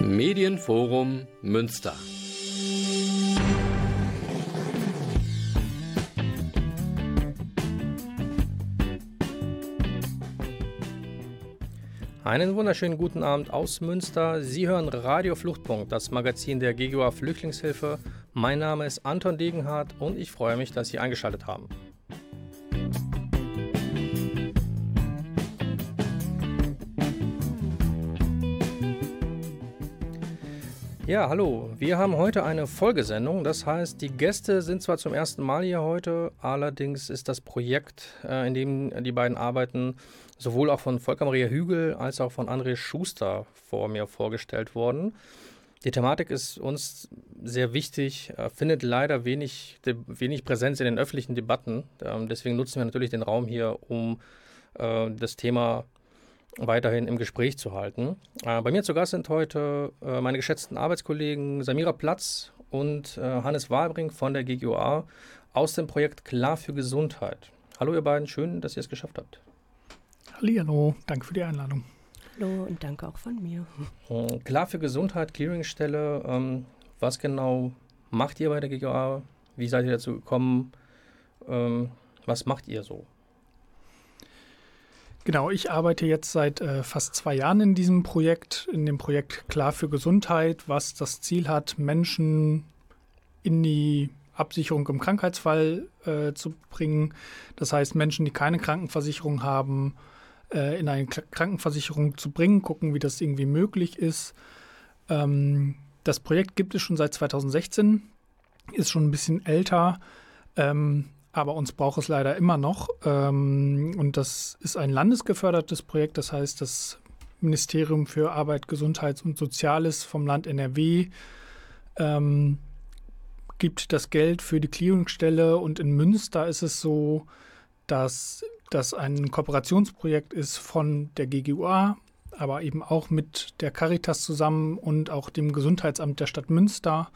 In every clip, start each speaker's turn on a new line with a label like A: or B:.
A: Medienforum Münster.
B: Einen wunderschönen guten Abend aus Münster. Sie hören Radio Fluchtpunkt, das Magazin der GGUA Flüchtlingshilfe. Mein Name ist Anton Degenhardt und ich freue mich, dass Sie eingeschaltet haben. Ja, hallo. Wir haben heute eine Folgesendung. Das heißt, die Gäste sind zwar zum ersten Mal hier heute, allerdings ist das Projekt, äh, in dem die beiden arbeiten, sowohl auch von Volker Maria Hügel als auch von André Schuster vor mir vorgestellt worden. Die Thematik ist uns sehr wichtig, äh, findet leider wenig, wenig Präsenz in den öffentlichen Debatten. Ähm, deswegen nutzen wir natürlich den Raum hier, um äh, das Thema weiterhin im Gespräch zu halten. Äh, bei mir zu Gast sind heute äh, meine geschätzten Arbeitskollegen Samira Platz und äh, Hannes Wahlbring von der GGOA aus dem Projekt Klar für Gesundheit. Hallo ihr beiden, schön, dass ihr es geschafft habt.
C: Hallo, danke für die Einladung.
D: Hallo und danke auch von mir.
B: Äh, Klar für Gesundheit, Clearingstelle, ähm, was genau macht ihr bei der GGOA? Wie seid ihr dazu gekommen? Ähm, was macht ihr so?
C: Genau, ich arbeite jetzt seit äh, fast zwei Jahren in diesem Projekt, in dem Projekt Klar für Gesundheit, was das Ziel hat, Menschen in die Absicherung im Krankheitsfall äh, zu bringen. Das heißt, Menschen, die keine Krankenversicherung haben, äh, in eine K Krankenversicherung zu bringen, gucken, wie das irgendwie möglich ist. Ähm, das Projekt gibt es schon seit 2016, ist schon ein bisschen älter. Ähm, aber uns braucht es leider immer noch. Ähm, und das ist ein landesgefördertes Projekt, das heißt, das Ministerium für Arbeit, Gesundheit und Soziales vom Land NRW ähm, gibt das Geld für die Clearingstelle und in Münster ist es so, dass das ein Kooperationsprojekt ist von der GGUA, aber eben auch mit der Caritas zusammen und auch dem Gesundheitsamt der Stadt Münster.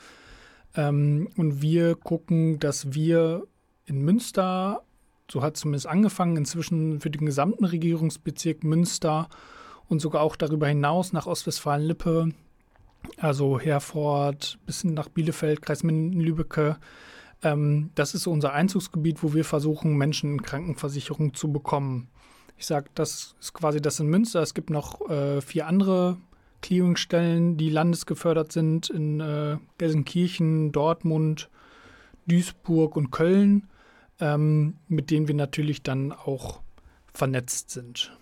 C: Ähm, und wir gucken, dass wir in Münster, so hat es zumindest angefangen, inzwischen für den gesamten Regierungsbezirk Münster und sogar auch darüber hinaus nach Ostwestfalen-Lippe, also Herford bis nach Bielefeld, Kreis Minden-Lübbecke. Ähm, das ist unser Einzugsgebiet, wo wir versuchen, Menschen in Krankenversicherung zu bekommen. Ich sage, das ist quasi das in Münster. Es gibt noch äh, vier andere Clearingstellen, die landesgefördert sind in äh, Gelsenkirchen, Dortmund, Duisburg und Köln ähm, mit denen wir natürlich dann auch vernetzt sind.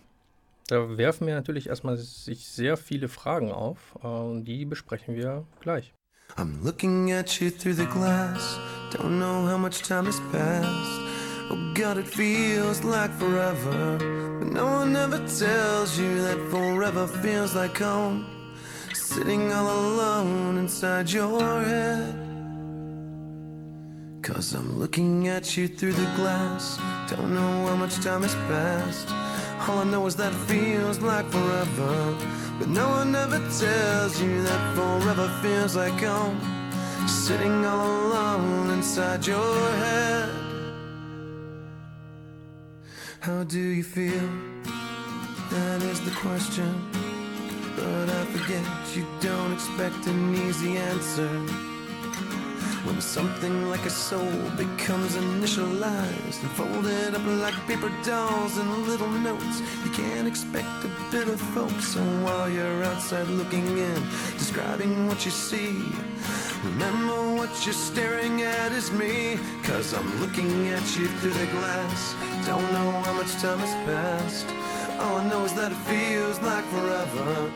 B: Da werfen wir natürlich erstmal sich sehr viele Fragen auf äh, und die besprechen wir gleich. I'm looking at you through the glass, don't know how much time has passed. Oh God, it feels like forever, but no one ever tells you that forever feels like home. Sitting all alone inside your head. Cause I'm looking at you through the glass. Don't know how much time has passed. All I know is that it feels like forever. But no one ever tells you that forever feels like home. Sitting all alone inside your head. How do you feel? That is the question. But I forget you don't expect an easy answer. When something like a soul becomes initialized and folded up like paper dolls and little notes, you can't expect a bit of folks. So while you're outside looking in, describing what you see, remember what you're staring at is me. Cause I'm looking at you through the glass. Don't know how much time has passed. All I know is that it feels like forever.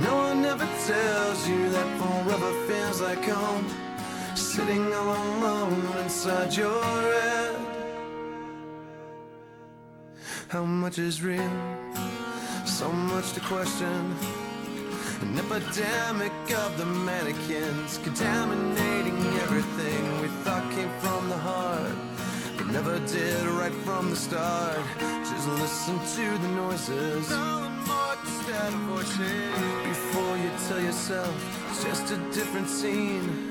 B: No one ever tells you that forever feels like home sitting all alone inside your head. How much is real? So much to question. An epidemic of the mannequins contaminating everything we thought came from the heart, but never did right from the start. Just listen to the noises. Before you tell yourself it's just a different scene.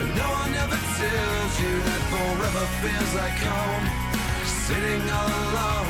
B: And no one ever tells you that forever feels like home, sitting all alone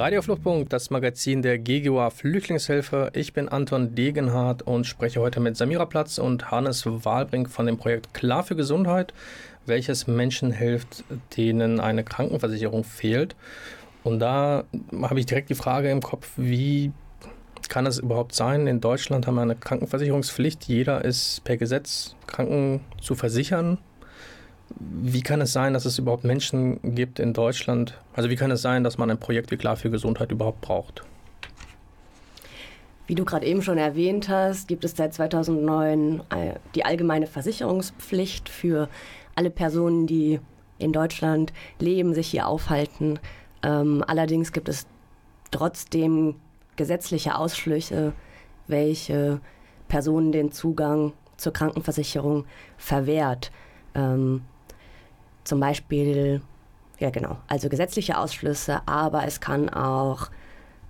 E: Radiofluchtpunkt, das Magazin der GGUA Flüchtlingshilfe. Ich bin Anton Degenhardt und spreche heute mit Samira Platz und Hannes Wahlbrink von dem Projekt Klar für Gesundheit, welches Menschen hilft, denen eine Krankenversicherung fehlt. Und da habe ich direkt die Frage im Kopf, wie kann es überhaupt sein? In Deutschland haben wir eine Krankenversicherungspflicht. Jeder ist per Gesetz Kranken zu versichern. Wie kann es sein, dass es überhaupt Menschen gibt in Deutschland? Also wie kann es sein, dass man ein Projekt wie Klar für Gesundheit überhaupt braucht?
D: Wie du gerade eben schon erwähnt hast, gibt es seit 2009 äh, die allgemeine Versicherungspflicht für alle Personen, die in Deutschland leben, sich hier aufhalten. Ähm, allerdings gibt es trotzdem gesetzliche Ausschlüsse, welche Personen den Zugang zur Krankenversicherung verwehrt. Zum Beispiel, ja genau, also gesetzliche Ausschlüsse, aber es kann auch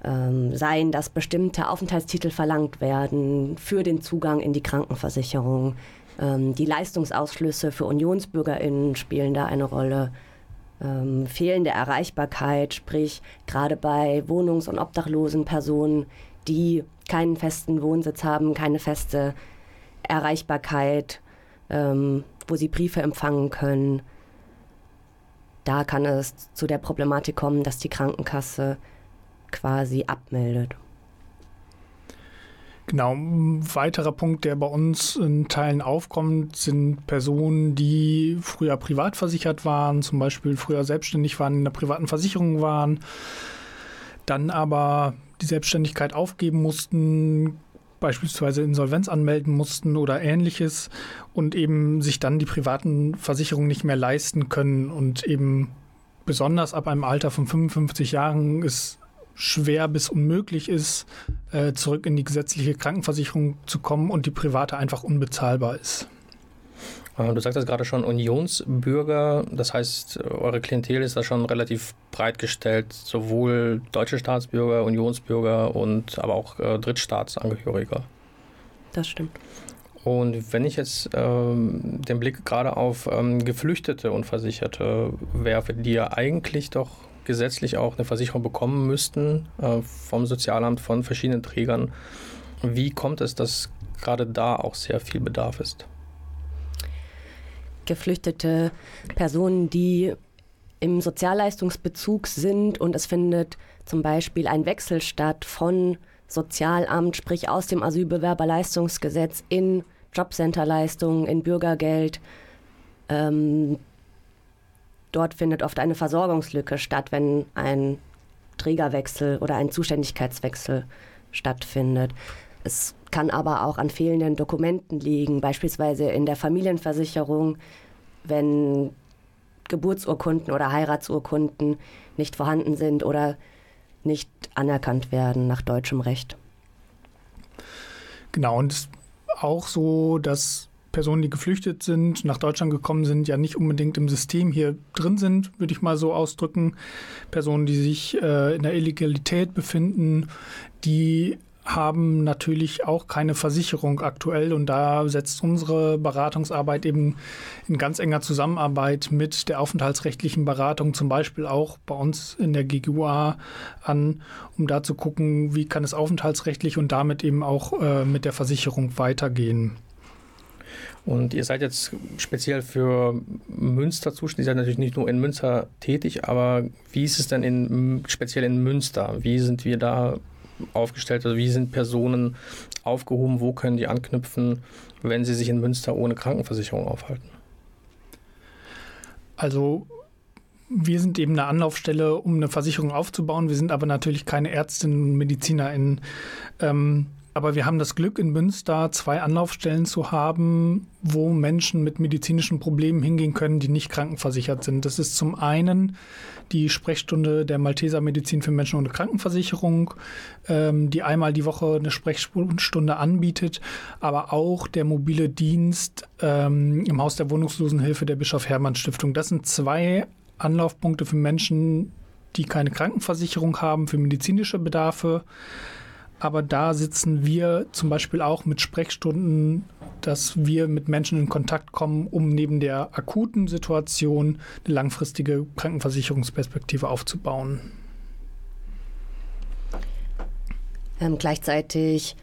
D: ähm, sein, dass bestimmte Aufenthaltstitel verlangt werden für den Zugang in die Krankenversicherung. Ähm, die Leistungsausschlüsse für UnionsbürgerInnen spielen da eine Rolle. Ähm, fehlende Erreichbarkeit, sprich gerade bei wohnungs- und obdachlosen Personen, die keinen festen Wohnsitz haben, keine feste Erreichbarkeit, ähm, wo sie Briefe empfangen können. Da kann es zu der Problematik kommen, dass die Krankenkasse quasi abmeldet.
C: Genau, ein weiterer Punkt, der bei uns in Teilen aufkommt, sind Personen, die früher privat versichert waren, zum Beispiel früher selbstständig waren, in der privaten Versicherung waren, dann aber die Selbstständigkeit aufgeben mussten, beispielsweise Insolvenz anmelden mussten oder ähnliches und eben sich dann die privaten Versicherungen nicht mehr leisten können und eben besonders ab einem Alter von 55 Jahren es schwer bis unmöglich ist, äh, zurück in die gesetzliche Krankenversicherung zu kommen und die private einfach unbezahlbar ist.
E: Äh, Du sagtest gerade schon Unionsbürger, das heißt, eure Klientel ist da schon relativ breit gestellt, sowohl deutsche Staatsbürger, Unionsbürger und aber auch äh, Drittstaatsangehörige.
D: Das stimmt.
E: Und wenn ich jetzt ähm, den Blick gerade auf ähm, Geflüchtete und Versicherte werfe, die ja eigentlich doch gesetzlich auch eine Versicherung bekommen müssten äh, vom Sozialamt, von verschiedenen Trägern, wie kommt es, dass gerade da auch sehr viel Bedarf ist?
D: Geflüchtete Personen, die im Sozialleistungsbezug sind und es findet zum Beispiel ein Wechsel statt von Sozialamt, sprich aus dem Asylbewerberleistungsgesetz in Jobcenterleistungen, in Bürgergeld. Ähm, dort findet oft eine Versorgungslücke statt, wenn ein Trägerwechsel oder ein Zuständigkeitswechsel stattfindet. Es kann aber auch an fehlenden Dokumenten liegen, beispielsweise in der Familienversicherung, wenn Geburtsurkunden oder Heiratsurkunden nicht vorhanden sind oder nicht anerkannt werden nach deutschem Recht.
C: Genau, und es ist auch so, dass Personen, die geflüchtet sind, nach Deutschland gekommen sind, ja nicht unbedingt im System hier drin sind, würde ich mal so ausdrücken. Personen, die sich äh, in der Illegalität befinden, die haben natürlich auch keine Versicherung aktuell und da setzt unsere Beratungsarbeit eben in ganz enger Zusammenarbeit mit der aufenthaltsrechtlichen Beratung, zum Beispiel auch bei uns in der GGUA an, um da zu gucken, wie kann es aufenthaltsrechtlich und damit eben auch äh, mit der Versicherung weitergehen.
E: Und ihr seid jetzt speziell für Münster zuständig. Ihr seid natürlich nicht nur in Münster tätig, aber wie ist es denn in, speziell in Münster? Wie sind wir da aufgestellt? Also wie sind Personen aufgehoben? Wo können die anknüpfen, wenn sie sich in Münster ohne Krankenversicherung aufhalten?
C: Also wir sind eben eine Anlaufstelle, um eine Versicherung aufzubauen. Wir sind aber natürlich keine Ärztinnen und MedizinerInnen. Ähm, aber wir haben das Glück, in Münster zwei Anlaufstellen zu haben, wo Menschen mit medizinischen Problemen hingehen können, die nicht krankenversichert sind. Das ist zum einen die Sprechstunde der Malteser Medizin für Menschen ohne Krankenversicherung, ähm, die einmal die Woche eine Sprechstunde anbietet, aber auch der mobile Dienst ähm, im Haus der Wohnungslosenhilfe der Bischof Hermann Stiftung. Das sind zwei Anlaufpunkte für Menschen, die keine Krankenversicherung haben, für medizinische Bedarfe. Aber da sitzen wir zum Beispiel auch mit Sprechstunden, dass wir mit Menschen in Kontakt kommen, um neben der akuten Situation eine langfristige Krankenversicherungsperspektive aufzubauen.
D: Ähm, gleichzeitig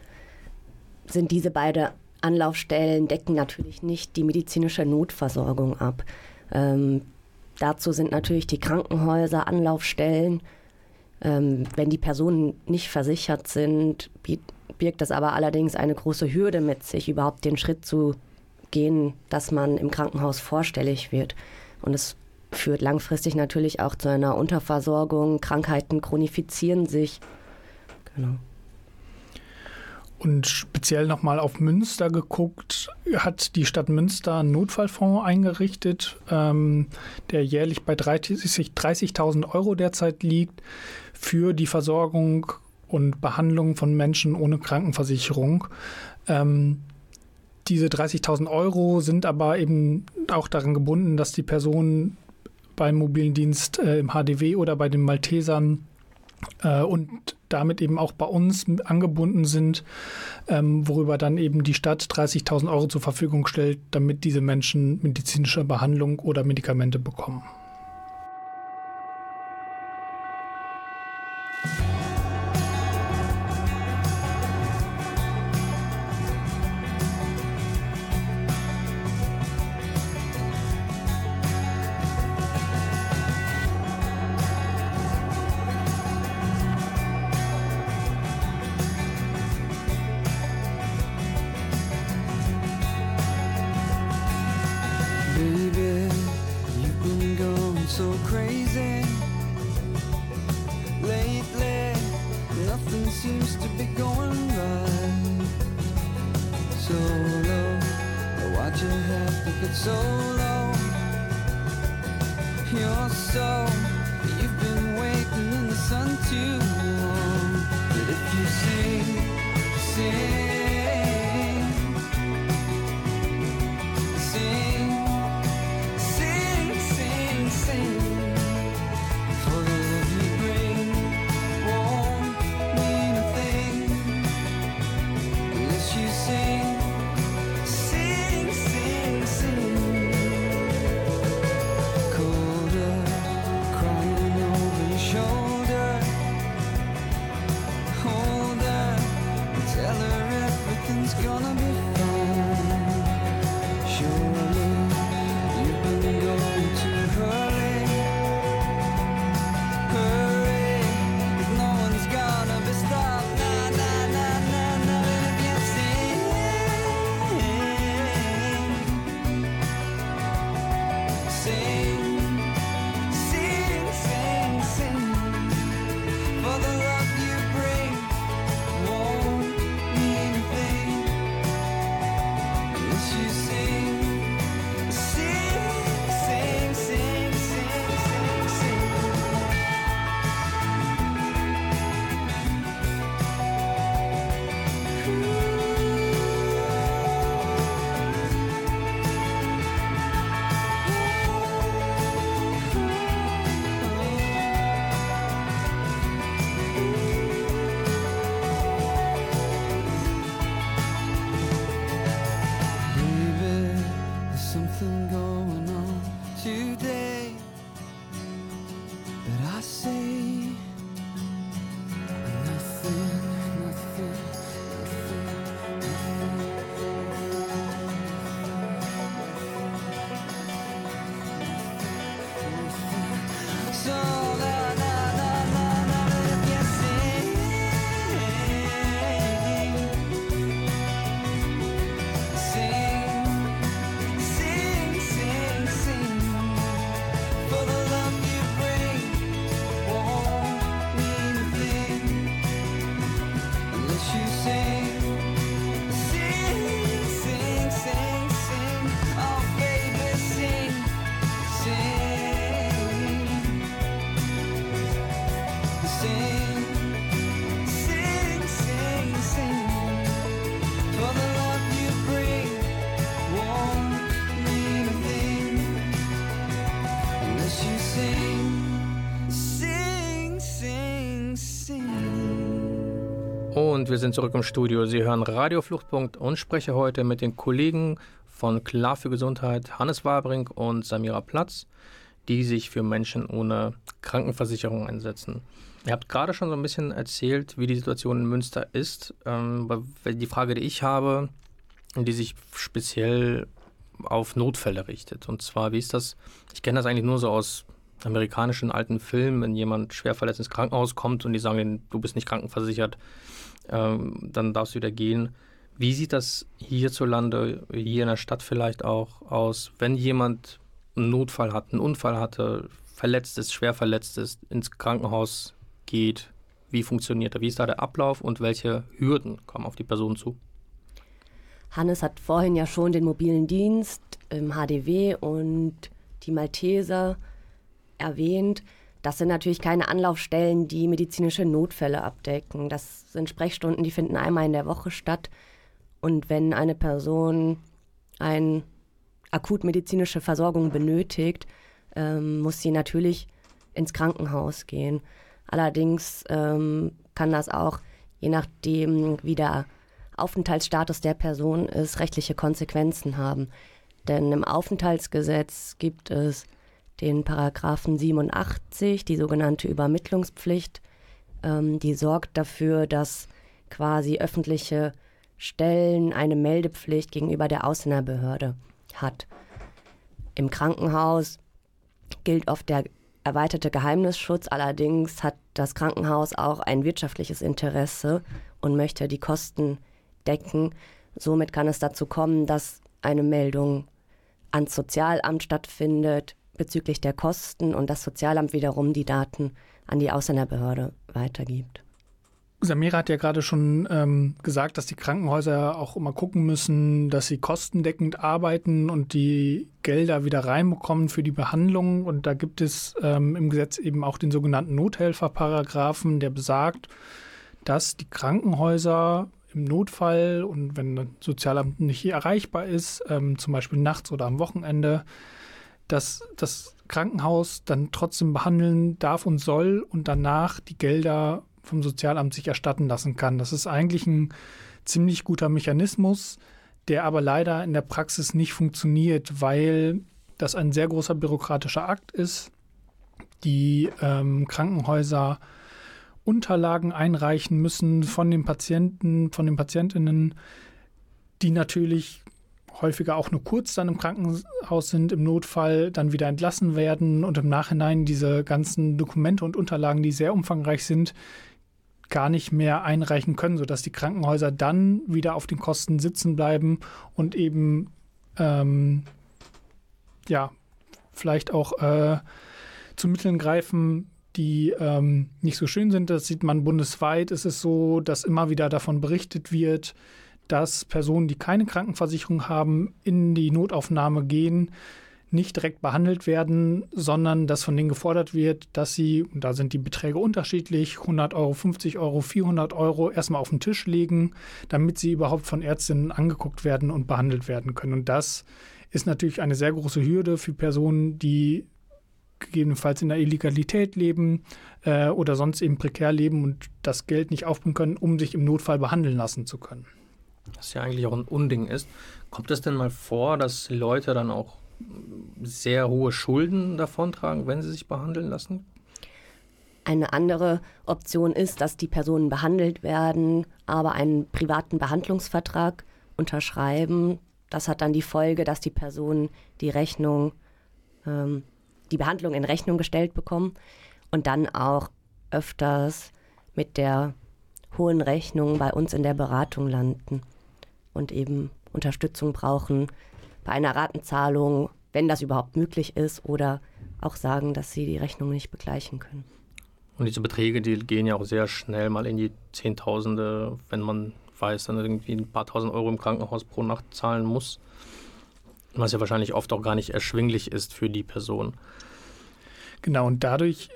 D: sind diese beiden Anlaufstellen decken natürlich nicht die medizinische Notversorgung ab. Ähm, dazu sind natürlich die Krankenhäuser Anlaufstellen ähm, wenn die Personen nicht versichert sind, birgt das aber allerdings eine große Hürde mit sich, überhaupt den Schritt zu gehen, dass man im Krankenhaus vorstellig wird. Und es führt langfristig natürlich auch zu einer Unterversorgung. Krankheiten chronifizieren sich. Genau.
C: Und speziell nochmal auf Münster geguckt, hat die Stadt Münster einen Notfallfonds eingerichtet, ähm, der jährlich bei 30.000 30 Euro derzeit liegt für die Versorgung und Behandlung von Menschen ohne Krankenversicherung. Ähm, diese 30.000 Euro sind aber eben auch daran gebunden, dass die Person beim mobilen Dienst äh, im HDW oder bei den Maltesern äh, und damit eben auch bei uns angebunden sind, ähm, worüber dann eben die Stadt 30.000 Euro zur Verfügung stellt, damit diese Menschen medizinische Behandlung oder Medikamente bekommen.
F: it so long, You're so, you've been waiting in the sun too long. But if you sing, sing.
E: Und wir sind zurück im Studio. Sie hören Radio Fluchtpunkt und spreche heute mit den Kollegen von Klar für Gesundheit, Hannes Warbrink und Samira Platz, die sich für Menschen ohne Krankenversicherung einsetzen. Ihr habt gerade schon so ein bisschen erzählt, wie die Situation in Münster ist. Ähm, die Frage, die ich habe, die sich speziell auf Notfälle richtet. Und zwar, wie ist das? Ich kenne das eigentlich nur so aus amerikanischen alten Filmen, wenn jemand schwer verletzt ins Krankenhaus kommt und die sagen, du bist nicht krankenversichert, ähm, dann darfst du wieder gehen. Wie sieht das hierzulande, hier in der Stadt vielleicht auch aus, wenn jemand einen Notfall hat, einen Unfall hatte, verletzt ist, schwer verletzt ist, ins Krankenhaus geht? Wie funktioniert das? Wie ist da der Ablauf und welche Hürden kommen auf die Person zu?
D: Hannes hat vorhin ja schon den mobilen Dienst im HDW und die Malteser erwähnt. Das sind natürlich keine Anlaufstellen, die medizinische Notfälle abdecken. Das sind Sprechstunden, die finden einmal in der Woche statt. Und wenn eine Person eine akutmedizinische Versorgung benötigt, ähm, muss sie natürlich ins Krankenhaus gehen. Allerdings ähm, kann das auch, je nachdem, wie der Aufenthaltsstatus der Person ist, rechtliche Konsequenzen haben. Denn im Aufenthaltsgesetz gibt es den Paragraphen 87, die sogenannte Übermittlungspflicht, ähm, die sorgt dafür, dass quasi öffentliche Stellen eine Meldepflicht gegenüber der Ausländerbehörde hat. Im Krankenhaus gilt oft der erweiterte Geheimnisschutz, allerdings hat das Krankenhaus auch ein wirtschaftliches Interesse und möchte die Kosten decken. Somit kann es dazu kommen, dass eine Meldung ans Sozialamt stattfindet, bezüglich der Kosten und das Sozialamt wiederum die Daten an die Ausländerbehörde weitergibt.
C: Samira hat ja gerade schon ähm, gesagt, dass die Krankenhäuser auch immer gucken müssen, dass sie kostendeckend arbeiten und die Gelder wieder reinbekommen für die Behandlung. Und da gibt es ähm, im Gesetz eben auch den sogenannten Nothelferparagraphen, der besagt, dass die Krankenhäuser im Notfall und wenn das Sozialamt nicht erreichbar ist, ähm, zum Beispiel nachts oder am Wochenende, dass das Krankenhaus dann trotzdem behandeln darf und soll und danach die Gelder vom Sozialamt sich erstatten lassen kann. Das ist eigentlich ein ziemlich guter Mechanismus, der aber leider in der Praxis nicht funktioniert, weil das ein sehr großer bürokratischer Akt ist. Die ähm, Krankenhäuser Unterlagen einreichen müssen von den Patienten, von den Patientinnen, die natürlich häufiger auch nur kurz dann im Krankenhaus sind, im Notfall dann wieder entlassen werden und im Nachhinein diese ganzen Dokumente und Unterlagen, die sehr umfangreich sind, gar nicht mehr einreichen können, sodass die Krankenhäuser dann wieder auf den Kosten sitzen bleiben und eben ähm, ja vielleicht auch äh, zu Mitteln greifen, die ähm, nicht so schön sind. Das sieht man bundesweit. Es ist so, dass immer wieder davon berichtet wird, dass Personen, die keine Krankenversicherung haben, in die Notaufnahme gehen, nicht direkt behandelt werden, sondern dass von denen gefordert wird, dass sie, und da sind die Beträge unterschiedlich, 100 Euro, 50 Euro, 400 Euro erstmal auf den Tisch legen, damit sie überhaupt von Ärztinnen angeguckt werden und behandelt werden können. Und das ist natürlich eine sehr große Hürde für Personen, die gegebenenfalls in der Illegalität leben äh, oder sonst eben prekär leben und das Geld nicht aufbringen können, um sich im Notfall behandeln lassen zu können
E: was ja eigentlich auch ein Unding ist. Kommt es denn mal vor, dass Leute dann auch sehr hohe Schulden davontragen, wenn sie sich behandeln lassen?
D: Eine andere Option ist, dass die Personen behandelt werden, aber einen privaten Behandlungsvertrag unterschreiben. Das hat dann die Folge, dass die Personen die Rechnung, ähm, die Behandlung in Rechnung gestellt bekommen und dann auch öfters mit der hohen Rechnung bei uns in der Beratung landen und eben Unterstützung brauchen bei einer Ratenzahlung, wenn das überhaupt möglich ist, oder auch sagen, dass sie die Rechnung nicht begleichen können.
E: Und diese Beträge, die gehen ja auch sehr schnell mal in die Zehntausende, wenn man weiß, dann irgendwie ein paar tausend Euro im Krankenhaus pro Nacht zahlen muss. Was ja wahrscheinlich oft auch gar nicht erschwinglich ist für die Person.
C: Genau, und dadurch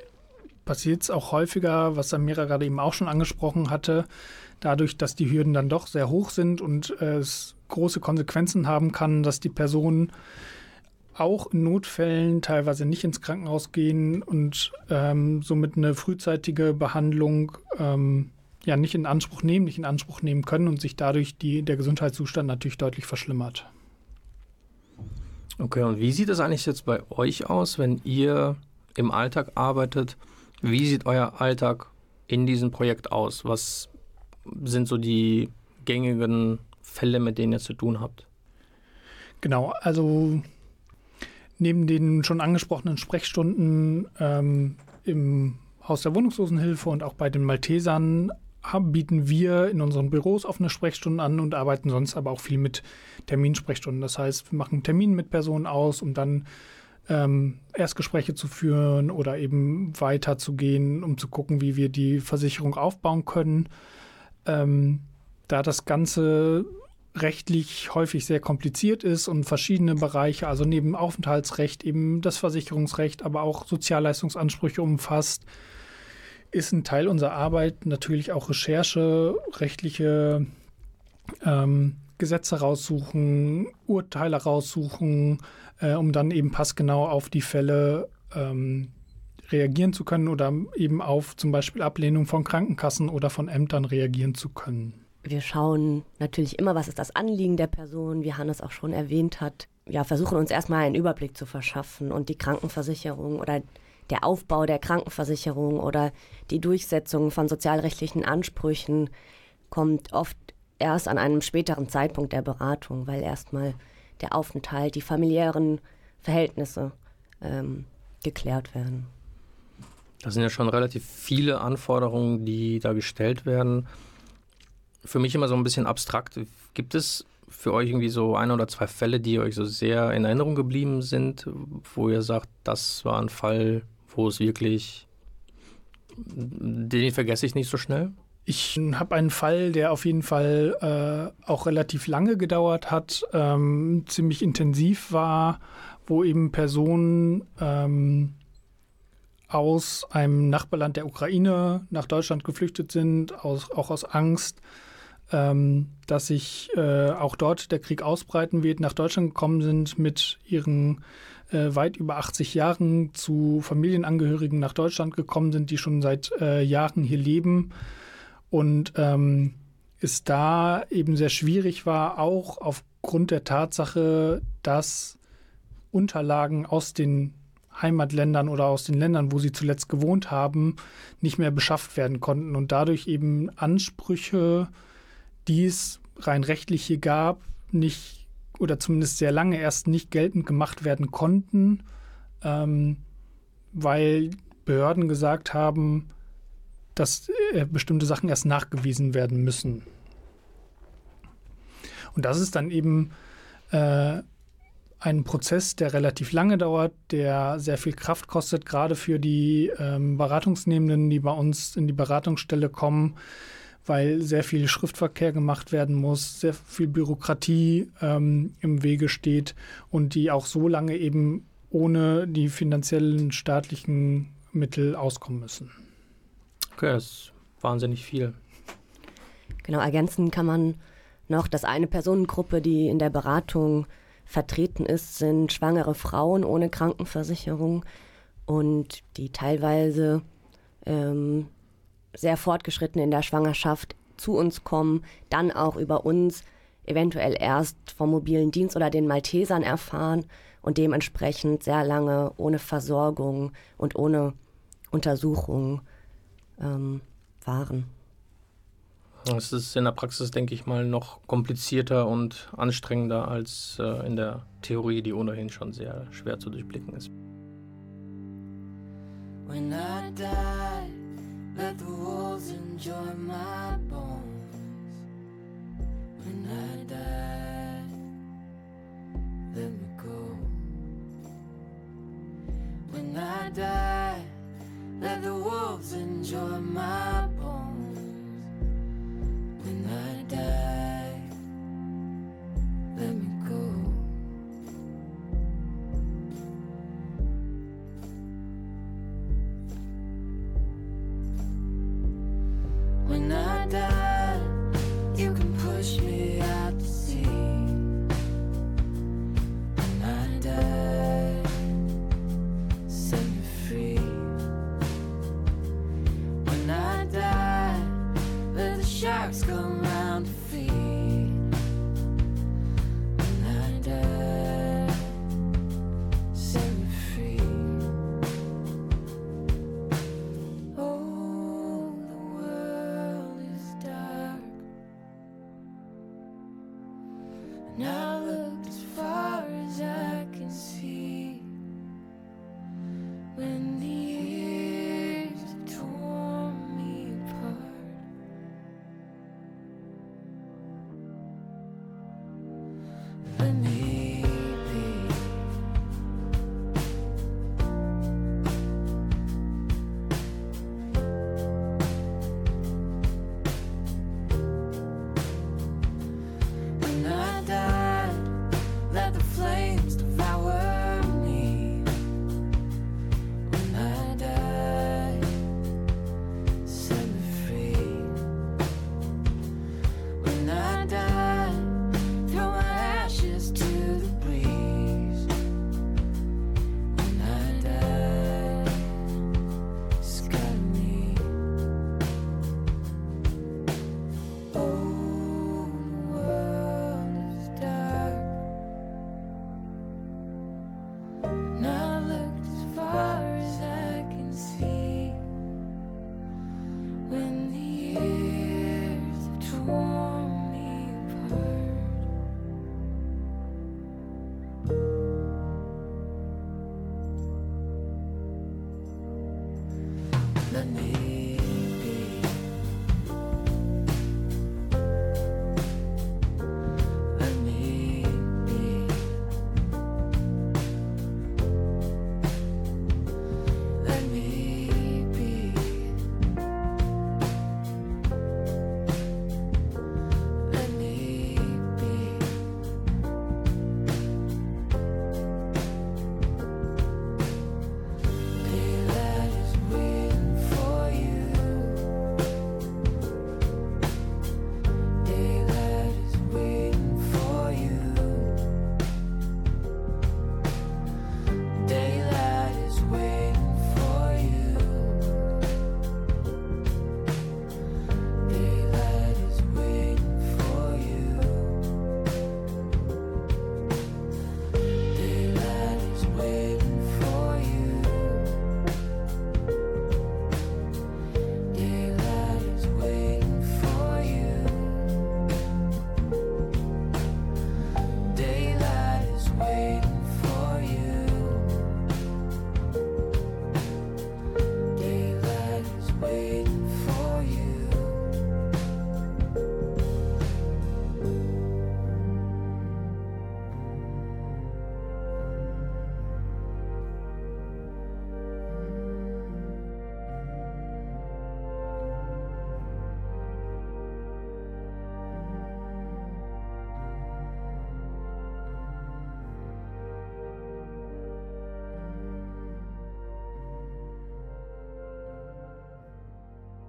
C: passiert es auch häufiger, was Samira gerade eben auch schon angesprochen hatte, dadurch, dass die Hürden dann doch sehr hoch sind und äh, es große Konsequenzen haben kann, dass die Personen auch in Notfällen teilweise nicht ins Krankenhaus gehen und ähm, somit eine frühzeitige Behandlung ähm, ja nicht in Anspruch nehmen, nicht in Anspruch nehmen können und sich dadurch die, der Gesundheitszustand natürlich deutlich verschlimmert.
E: Okay, und wie sieht es eigentlich jetzt bei euch aus, wenn ihr im Alltag arbeitet? Wie sieht euer Alltag in diesem Projekt aus? Was sind so die gängigen Fälle, mit denen ihr zu tun habt?
C: Genau, also neben den schon angesprochenen Sprechstunden ähm, im Haus der Wohnungslosenhilfe und auch bei den Maltesern bieten wir in unseren Büros offene Sprechstunden an und arbeiten sonst aber auch viel mit Terminsprechstunden. Das heißt, wir machen Termine mit Personen aus, um dann ähm, Erstgespräche zu führen oder eben weiterzugehen, um zu gucken, wie wir die Versicherung aufbauen können. Ähm, da das Ganze rechtlich häufig sehr kompliziert ist und verschiedene Bereiche, also neben Aufenthaltsrecht eben das Versicherungsrecht, aber auch Sozialleistungsansprüche umfasst, ist ein Teil unserer Arbeit natürlich auch Recherche, rechtliche ähm, Gesetze raussuchen, Urteile raussuchen, äh, um dann eben passgenau auf die Fälle ähm, reagieren zu können oder eben auf zum Beispiel Ablehnung von Krankenkassen oder von Ämtern reagieren zu können.
D: Wir schauen natürlich immer, was ist das Anliegen der Person, wie Hannes auch schon erwähnt hat. Ja, versuchen uns erstmal einen Überblick zu verschaffen und die Krankenversicherung oder der Aufbau der Krankenversicherung oder die Durchsetzung von sozialrechtlichen Ansprüchen kommt oft erst an einem späteren Zeitpunkt der Beratung, weil erstmal der Aufenthalt, die familiären Verhältnisse ähm, geklärt werden.
E: Das sind ja schon relativ viele Anforderungen, die da gestellt werden. Für mich immer so ein bisschen abstrakt. Gibt es für euch irgendwie so ein oder zwei Fälle, die euch so sehr in Erinnerung geblieben sind, wo ihr sagt, das war ein Fall, wo es wirklich, den vergesse ich nicht so schnell?
C: Ich habe einen Fall, der auf jeden Fall äh, auch relativ lange gedauert hat, ähm, ziemlich intensiv war, wo eben Personen ähm, aus einem Nachbarland der Ukraine nach Deutschland geflüchtet sind, aus, auch aus Angst, ähm, dass sich äh, auch dort der Krieg ausbreiten wird, nach Deutschland gekommen sind mit ihren äh, weit über 80 Jahren zu Familienangehörigen nach Deutschland gekommen sind, die schon seit äh, Jahren hier leben. Und ähm, es da eben sehr schwierig war, auch aufgrund der Tatsache, dass Unterlagen aus den Heimatländern oder aus den Ländern, wo sie zuletzt gewohnt haben, nicht mehr beschafft werden konnten und dadurch eben Ansprüche, die es rein rechtlich hier gab, nicht oder zumindest sehr lange erst nicht geltend gemacht werden konnten, ähm, weil Behörden gesagt haben, dass äh, bestimmte Sachen erst nachgewiesen werden müssen. Und das ist dann eben äh, ein Prozess, der relativ lange dauert, der sehr viel Kraft kostet, gerade für die ähm, Beratungsnehmenden, die bei uns in die Beratungsstelle kommen, weil sehr viel Schriftverkehr gemacht werden muss, sehr viel Bürokratie ähm, im Wege steht und die auch so lange eben ohne die finanziellen staatlichen Mittel auskommen müssen.
E: Okay, das ist wahnsinnig viel.
D: Genau, ergänzen kann man noch, dass eine Personengruppe, die in der Beratung vertreten ist, sind schwangere Frauen ohne Krankenversicherung und die teilweise ähm, sehr fortgeschritten in der Schwangerschaft zu uns kommen, dann auch über uns eventuell erst vom mobilen Dienst oder den Maltesern erfahren und dementsprechend sehr lange ohne Versorgung und ohne Untersuchung ähm, waren.
E: Es ist in der Praxis, denke ich mal, noch komplizierter und anstrengender als äh, in der Theorie, die ohnehin schon sehr schwer zu durchblicken ist. When I die Let the wolves enjoy my bones when I die. Let me go. When I die, let the wolves enjoy my bones when I die. Let me I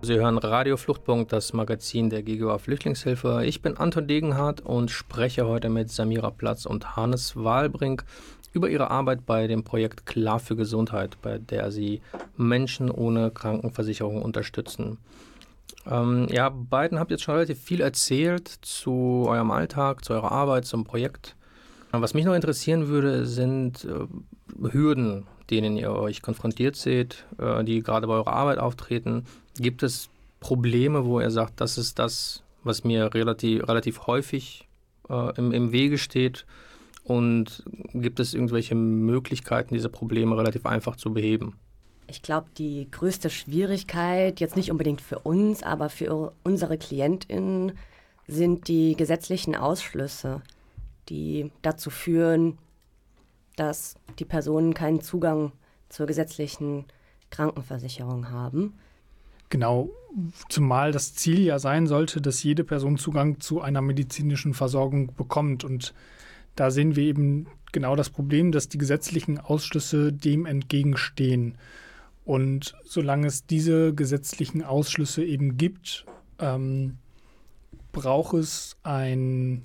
E: Sie hören Radio Fluchtpunkt, das Magazin der GGA Flüchtlingshilfe. Ich bin Anton Degenhardt und spreche heute mit Samira Platz und Hannes Wahlbrink über ihre Arbeit bei dem Projekt Klar für Gesundheit, bei der sie Menschen ohne Krankenversicherung unterstützen. Ähm, ja, beiden habt jetzt schon relativ viel erzählt zu eurem Alltag, zu eurer Arbeit, zum Projekt. Was mich noch interessieren würde, sind äh, Hürden, denen ihr euch konfrontiert seht, äh, die gerade bei eurer Arbeit auftreten. Gibt es Probleme, wo er sagt, das ist das, was mir relativ, relativ häufig äh, im, im Wege steht? Und gibt es irgendwelche Möglichkeiten, diese Probleme relativ einfach zu beheben?
D: Ich glaube, die größte Schwierigkeit, jetzt nicht unbedingt für uns, aber für unsere KlientInnen, sind die gesetzlichen Ausschlüsse, die dazu führen, dass die Personen keinen Zugang zur gesetzlichen Krankenversicherung haben.
C: Genau, zumal das Ziel ja sein sollte, dass jede Person Zugang zu einer medizinischen Versorgung bekommt. Und da sehen wir eben genau das Problem, dass die gesetzlichen Ausschlüsse dem entgegenstehen. Und solange es diese gesetzlichen Ausschlüsse eben gibt, ähm, braucht es ein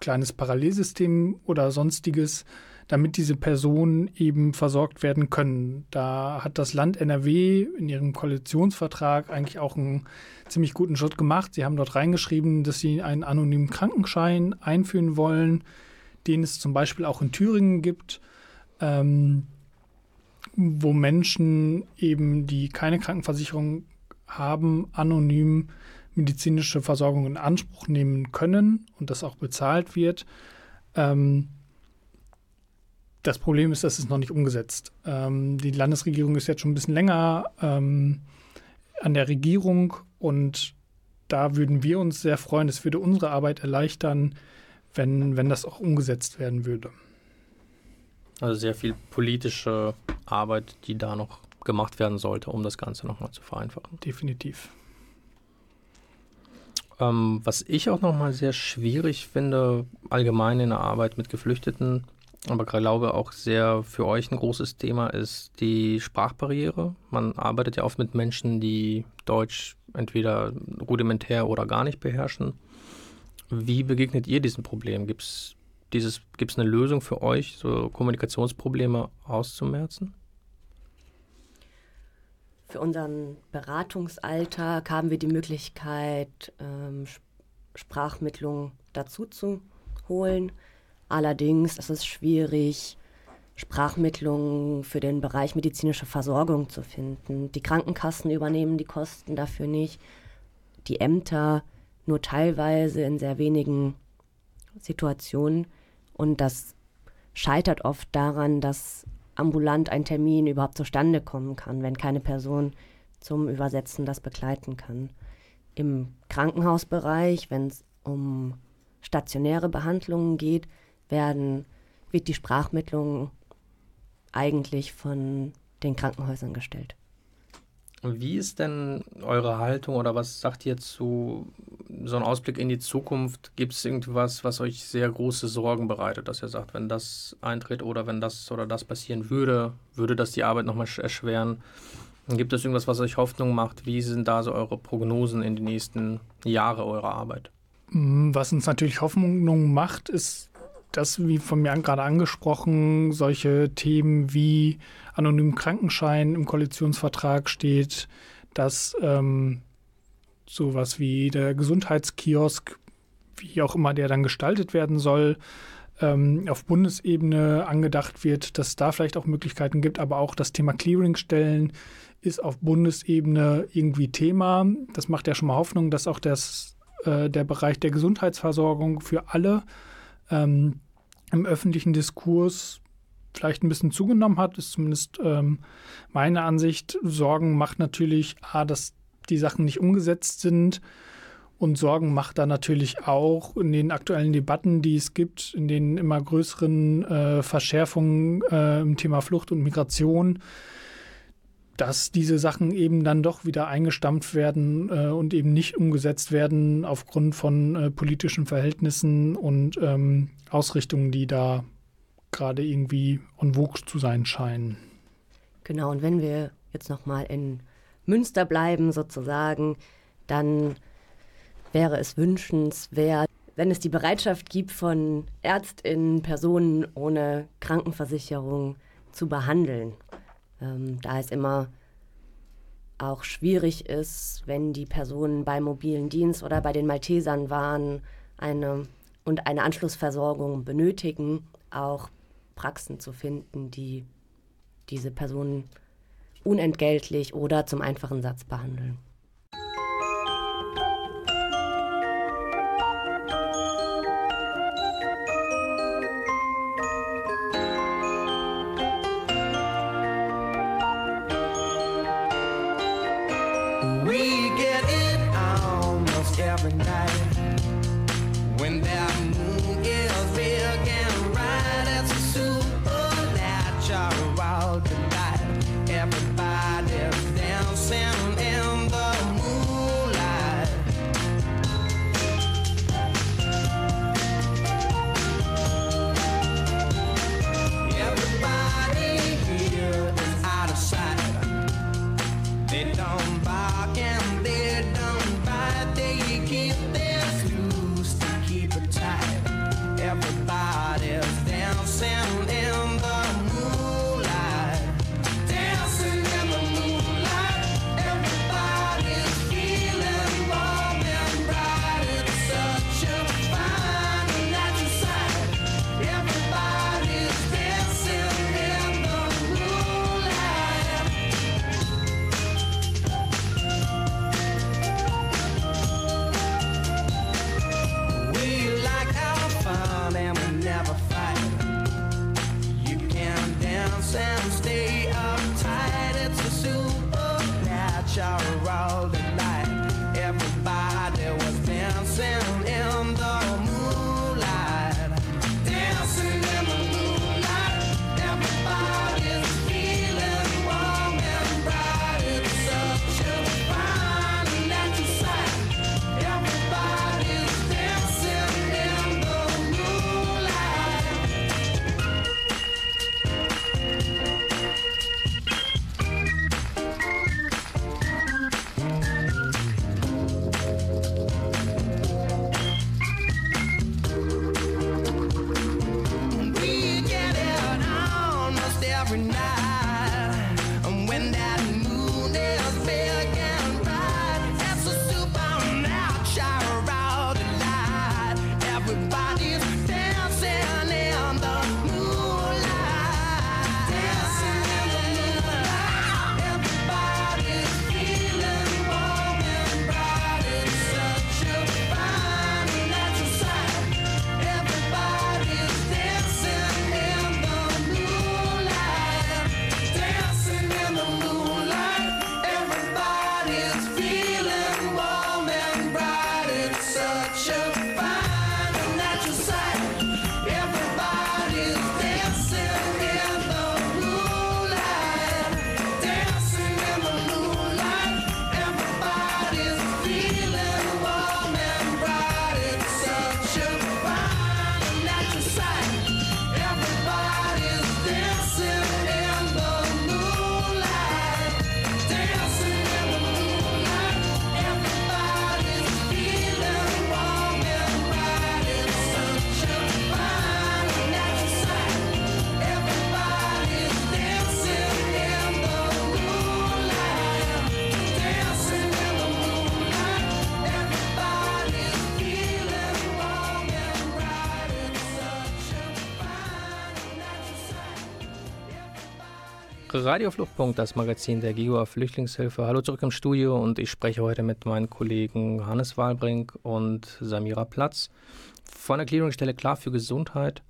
C: kleines Parallelsystem oder sonstiges, damit diese Personen eben versorgt werden können. Da hat das Land NRW in ihrem Koalitionsvertrag eigentlich auch einen ziemlich guten Schritt gemacht. Sie haben dort reingeschrieben, dass sie einen anonymen Krankenschein einführen wollen, den es zum Beispiel auch in Thüringen gibt, ähm, wo Menschen eben, die keine Krankenversicherung haben, anonym medizinische Versorgung in Anspruch nehmen können und das auch bezahlt wird. Ähm, das Problem ist, dass es noch nicht umgesetzt. Ähm, die Landesregierung ist jetzt schon ein bisschen länger ähm, an der Regierung und da würden wir uns sehr freuen. Es würde unsere Arbeit erleichtern, wenn, wenn das auch umgesetzt werden würde.
E: Also sehr viel politische Arbeit, die da noch gemacht werden sollte, um das Ganze nochmal zu vereinfachen.
C: Definitiv.
E: Ähm, was ich auch nochmal sehr schwierig finde, allgemein in der Arbeit mit Geflüchteten, aber glaube auch sehr für euch ein großes Thema ist die Sprachbarriere. Man arbeitet ja oft mit Menschen, die Deutsch entweder rudimentär oder gar nicht beherrschen. Wie begegnet ihr diesem Problem? Gibt es dieses, gibt's eine Lösung für euch, so Kommunikationsprobleme auszumerzen?
D: Für unseren Beratungsalltag haben wir die Möglichkeit, ähm, Sprachmittlung dazu zu holen. Allerdings ist es schwierig, Sprachmittlung für den Bereich medizinische Versorgung zu finden. Die Krankenkassen übernehmen die Kosten dafür nicht. Die Ämter nur teilweise in sehr wenigen Situationen. Und das scheitert oft daran, dass ambulant ein Termin überhaupt zustande kommen kann, wenn keine Person zum Übersetzen das begleiten kann. Im Krankenhausbereich, wenn es um stationäre Behandlungen geht, werden, wird die Sprachmittlung eigentlich von den Krankenhäusern gestellt.
E: Wie ist denn eure Haltung oder was sagt ihr zu so einem Ausblick in die Zukunft? Gibt es irgendwas, was euch sehr große Sorgen bereitet, dass ihr sagt, wenn das eintritt oder wenn das oder das passieren würde, würde das die Arbeit nochmal erschweren? Gibt es irgendwas, was euch Hoffnung macht? Wie sind da so eure Prognosen in die nächsten Jahre eurer Arbeit?
C: Mm, was uns natürlich Hoffnung macht, ist das, wie von mir gerade angesprochen, solche Themen wie anonymen Krankenschein im Koalitionsvertrag steht, dass ähm, sowas wie der Gesundheitskiosk, wie auch immer der dann gestaltet werden soll, ähm, auf Bundesebene angedacht wird, dass es da vielleicht auch Möglichkeiten gibt, aber auch das Thema Clearingstellen ist auf Bundesebene irgendwie Thema. Das macht ja schon mal Hoffnung, dass auch das, äh, der Bereich der Gesundheitsversorgung für alle ähm, im öffentlichen Diskurs vielleicht ein bisschen zugenommen hat, ist zumindest ähm, meine Ansicht. Sorgen macht natürlich, A, dass die Sachen nicht umgesetzt sind. Und Sorgen macht da natürlich auch in den aktuellen Debatten, die es gibt, in den immer größeren äh, Verschärfungen äh, im Thema Flucht und Migration, dass diese Sachen eben dann doch wieder eingestampft werden äh, und eben nicht umgesetzt werden aufgrund von äh, politischen Verhältnissen und ähm, Ausrichtungen, die da gerade irgendwie en vogue zu sein scheinen.
D: Genau, und wenn wir jetzt nochmal in Münster bleiben sozusagen, dann wäre es wünschenswert, wenn es die Bereitschaft gibt, von Ärztinnen Personen ohne Krankenversicherung zu behandeln. Ähm, da es immer auch schwierig ist, wenn die Personen beim mobilen Dienst oder bei den Maltesern waren eine, und eine Anschlussversorgung benötigen, auch Praxen zu finden, die diese Personen unentgeltlich oder zum einfachen Satz behandeln.
B: shower all day.
E: Radio Fluchtpunkt, das Magazin der GIGOA Flüchtlingshilfe. Hallo zurück im Studio und ich spreche heute mit meinen Kollegen Hannes Wahlbrink und Samira Platz von der Clearingstelle Klar für Gesundheit.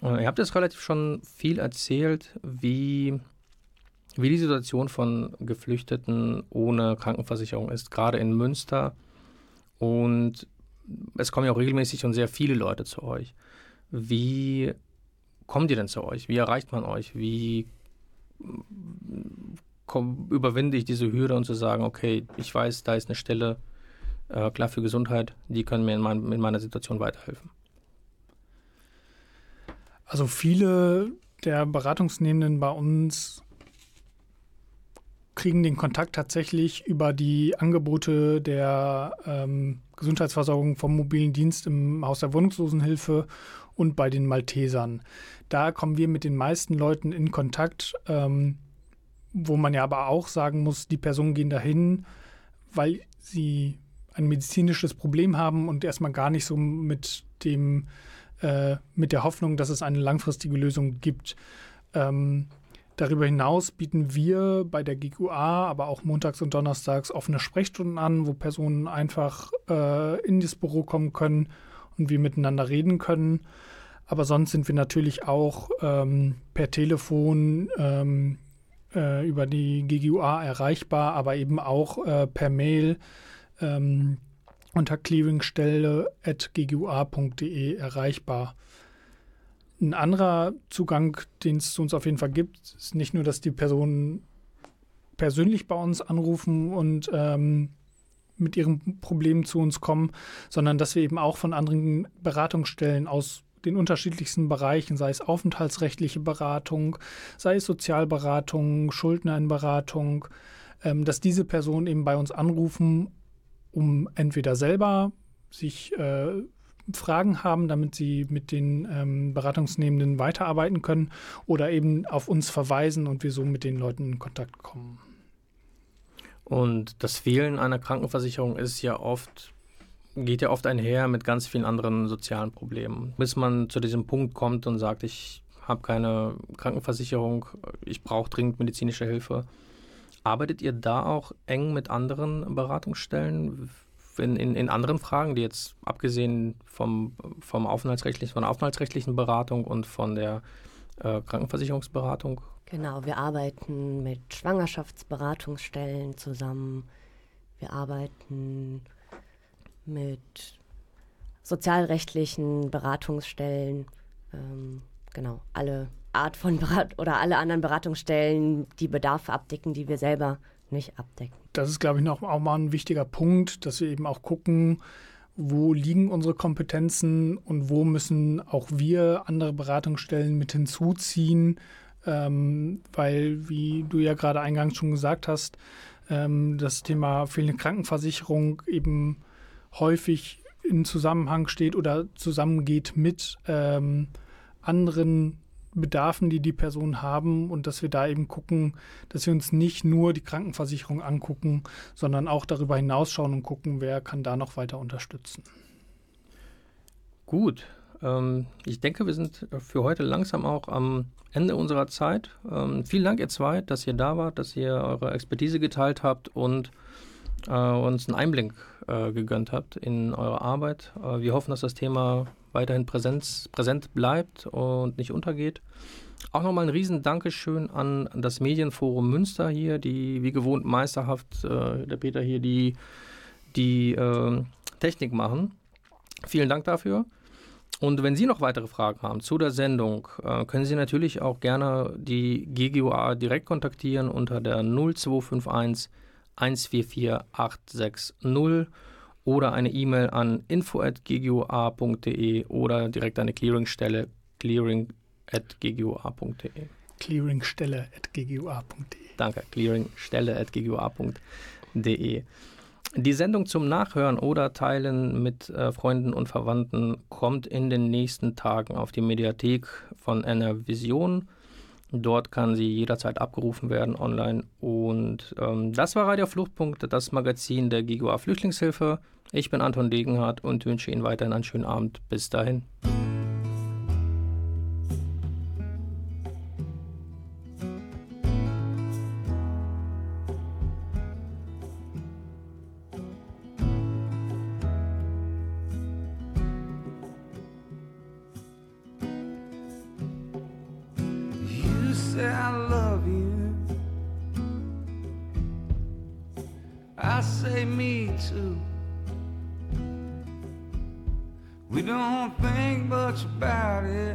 E: Äh, ihr habt jetzt relativ schon viel erzählt, wie, wie die Situation von Geflüchteten ohne Krankenversicherung ist, gerade in Münster. Und es kommen ja auch regelmäßig und sehr viele Leute zu euch. Wie kommt ihr denn zu euch? Wie erreicht man euch? Wie komm, überwinde ich diese Hürde und zu sagen, okay, ich weiß, da ist eine Stelle äh, klar für Gesundheit, die können mir in, mein, in meiner Situation weiterhelfen.
C: Also viele der Beratungsnehmenden bei uns kriegen den Kontakt tatsächlich über die Angebote der ähm, Gesundheitsversorgung vom mobilen Dienst im Haus der Wohnungslosenhilfe und bei den Maltesern. Da kommen wir mit den meisten Leuten in Kontakt, ähm, wo man ja aber auch sagen muss, die Personen gehen dahin, weil sie ein medizinisches Problem haben und erstmal gar nicht so mit dem äh, mit der Hoffnung, dass es eine langfristige Lösung gibt. Ähm, darüber hinaus bieten wir bei der GQA aber auch montags und donnerstags offene Sprechstunden an, wo Personen einfach äh, in das Büro kommen können und wir miteinander reden können. Aber sonst sind wir natürlich auch ähm, per Telefon ähm, äh, über die GGUA erreichbar, aber eben auch äh, per Mail ähm, unter clearingstelle.ggua.de erreichbar. Ein anderer Zugang, den es zu uns auf jeden Fall gibt, ist nicht nur, dass die Personen persönlich bei uns anrufen und ähm, mit ihren Problemen zu uns kommen, sondern dass wir eben auch von anderen Beratungsstellen aus den unterschiedlichsten Bereichen, sei es aufenthaltsrechtliche Beratung, sei es Sozialberatung, Schuldnerenberatung, ähm, dass diese Personen eben bei uns anrufen, um entweder selber sich äh, Fragen haben, damit sie mit den ähm, Beratungsnehmenden weiterarbeiten können oder eben auf uns verweisen und wir so mit den Leuten in Kontakt kommen.
E: Und das Fehlen einer Krankenversicherung ist ja oft geht ja oft einher mit ganz vielen anderen sozialen Problemen. Bis man zu diesem Punkt kommt und sagt, ich habe keine Krankenversicherung, ich brauche dringend medizinische Hilfe. Arbeitet ihr da auch eng mit anderen Beratungsstellen in, in, in anderen Fragen, die jetzt abgesehen vom, vom aufenthaltsrechtlichen, von der aufenthaltsrechtlichen Beratung und von der äh, Krankenversicherungsberatung?
D: Genau, wir arbeiten mit Schwangerschaftsberatungsstellen zusammen. Wir arbeiten mit sozialrechtlichen Beratungsstellen, ähm, genau, alle Art von Berat oder alle anderen Beratungsstellen, die Bedarfe abdecken, die wir selber nicht abdecken.
C: Das ist, glaube ich, noch auch mal ein wichtiger Punkt, dass wir eben auch gucken, wo liegen unsere Kompetenzen und wo müssen auch wir andere Beratungsstellen mit hinzuziehen, ähm, weil, wie du ja gerade eingangs schon gesagt hast, ähm, das Thema fehlende Krankenversicherung eben häufig in Zusammenhang steht oder zusammengeht mit ähm, anderen Bedarfen, die die Personen haben und dass wir da eben gucken, dass wir uns nicht nur die Krankenversicherung angucken, sondern auch darüber hinausschauen und gucken, wer kann da noch weiter unterstützen.
E: Gut, ähm, ich denke, wir sind für heute langsam auch am Ende unserer Zeit. Ähm, vielen Dank, ihr zwei, dass ihr da wart, dass ihr eure Expertise geteilt habt und äh, uns einen Einblick äh, gegönnt habt in eure Arbeit. Äh, wir hoffen, dass das Thema weiterhin Präsenz, präsent bleibt und nicht untergeht. Auch nochmal ein riesen Dankeschön an das Medienforum Münster hier, die wie gewohnt meisterhaft, äh, der Peter hier, die, die äh, Technik machen. Vielen Dank dafür. Und wenn Sie noch weitere Fragen haben zu der Sendung, äh, können Sie natürlich auch gerne die GGUA direkt kontaktieren unter der 0251 144860 oder eine E-Mail an info.ggua.de oder direkt eine Clearingstelle clearing.ggua.de.
C: Clearingstelle.ggua.de.
E: Danke, clearingstelle.ggua.de. Die Sendung zum Nachhören oder Teilen mit äh, Freunden und Verwandten kommt in den nächsten Tagen auf die Mediathek von NR Vision. Dort kann sie jederzeit abgerufen werden online. Und ähm, das war Radio Fluchtpunkt, das Magazin der GIGOA Flüchtlingshilfe. Ich bin Anton Degenhardt und wünsche Ihnen weiterhin einen schönen Abend. Bis dahin.
F: Too. We don't think much about it,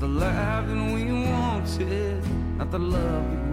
F: the life that we wanted, not the love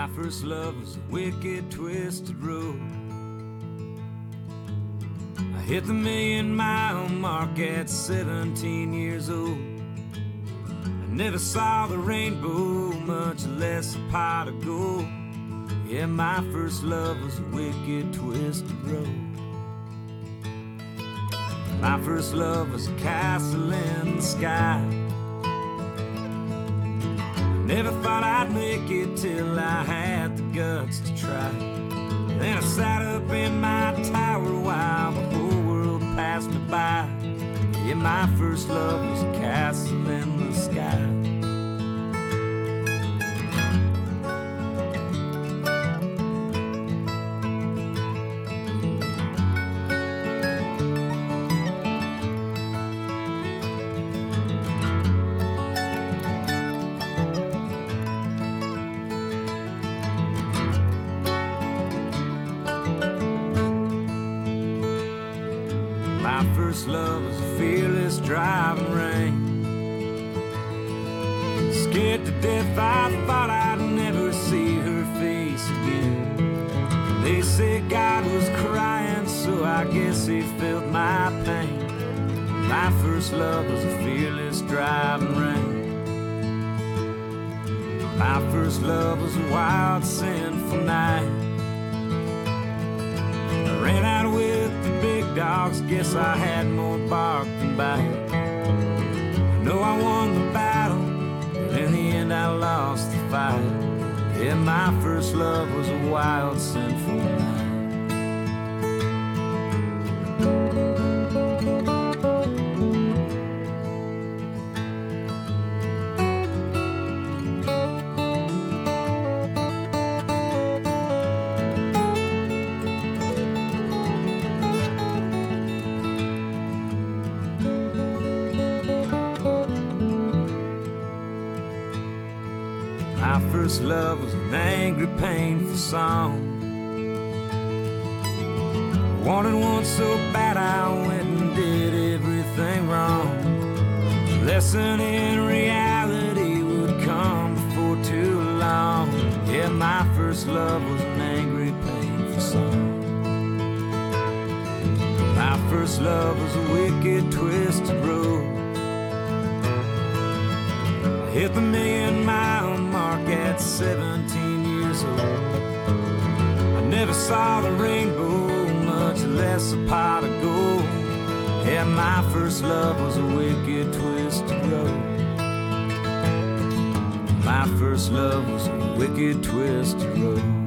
F: My first love was a wicked, twisted road. I hit the million mile mark at 17 years old. I never saw the rainbow, much less a pot of gold. Yeah, my first love was a wicked, twisted road. My first love was a castle in the sky. Never thought I'd make it till I had the guts to try. Then I sat up in my tower while the whole world passed me by. Yeah, my first love was a castle in
G: I guess he felt my pain. My first love was a fearless driving rain. My first love was a wild, sinful night. I ran out with the big dogs, guess I had more bark than bite. I know I won the battle, but in the end I lost the fight. Yeah, my first love was a wild, sinful night. Wanted one so bad I went and did everything wrong. Lesson in reality would come before too long. Yeah, my first love was an angry, painful song. My first love was a wicked, twisted road. I hit the million mile mark at 17 years old. I never saw the rainbow, less a pot of gold. Yeah, my first love was a wicked, twisted road. My first love was a wicked, twisted road.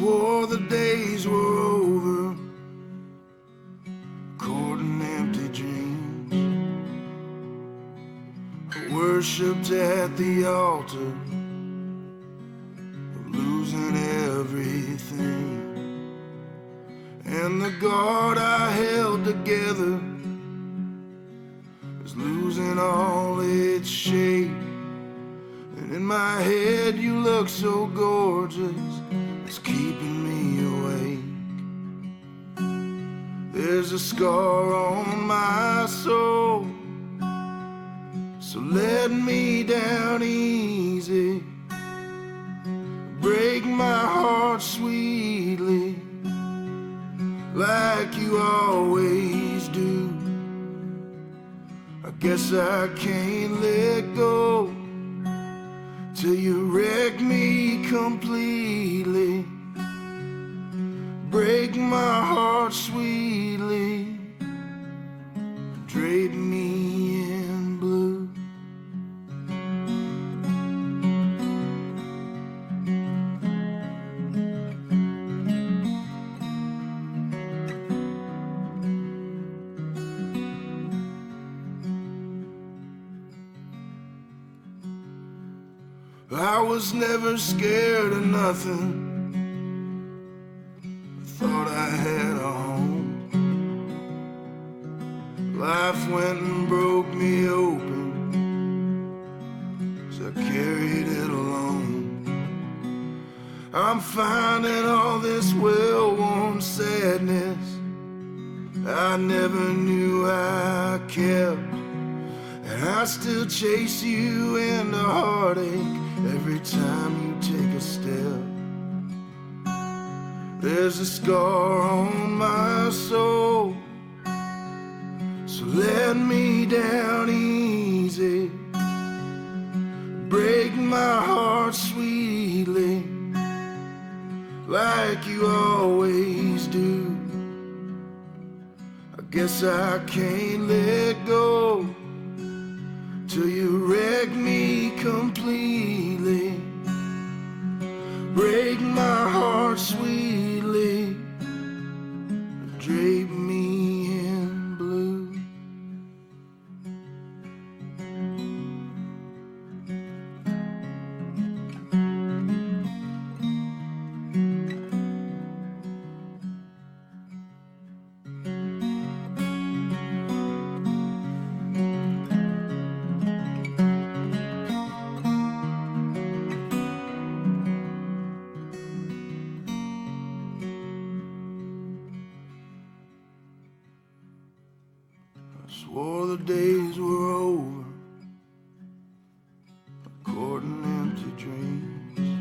H: Swore the days were over, courting empty dreams. Worshipped at the altar I was never scared of nothing. swore the days were over, courting empty dreams.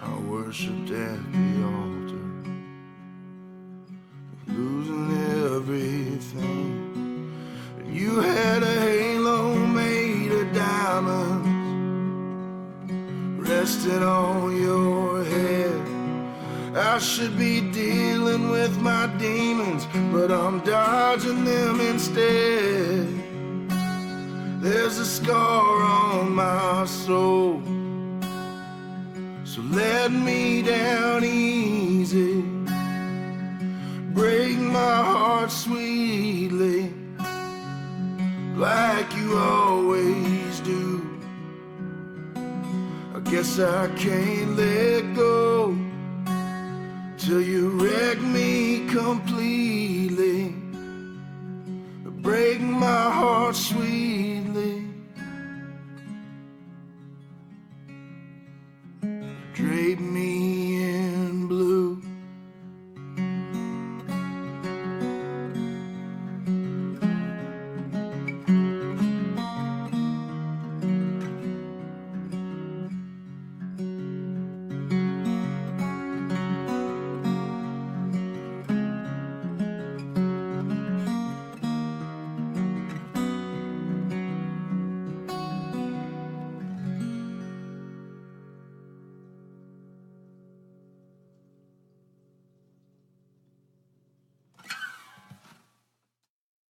H: I worshipped at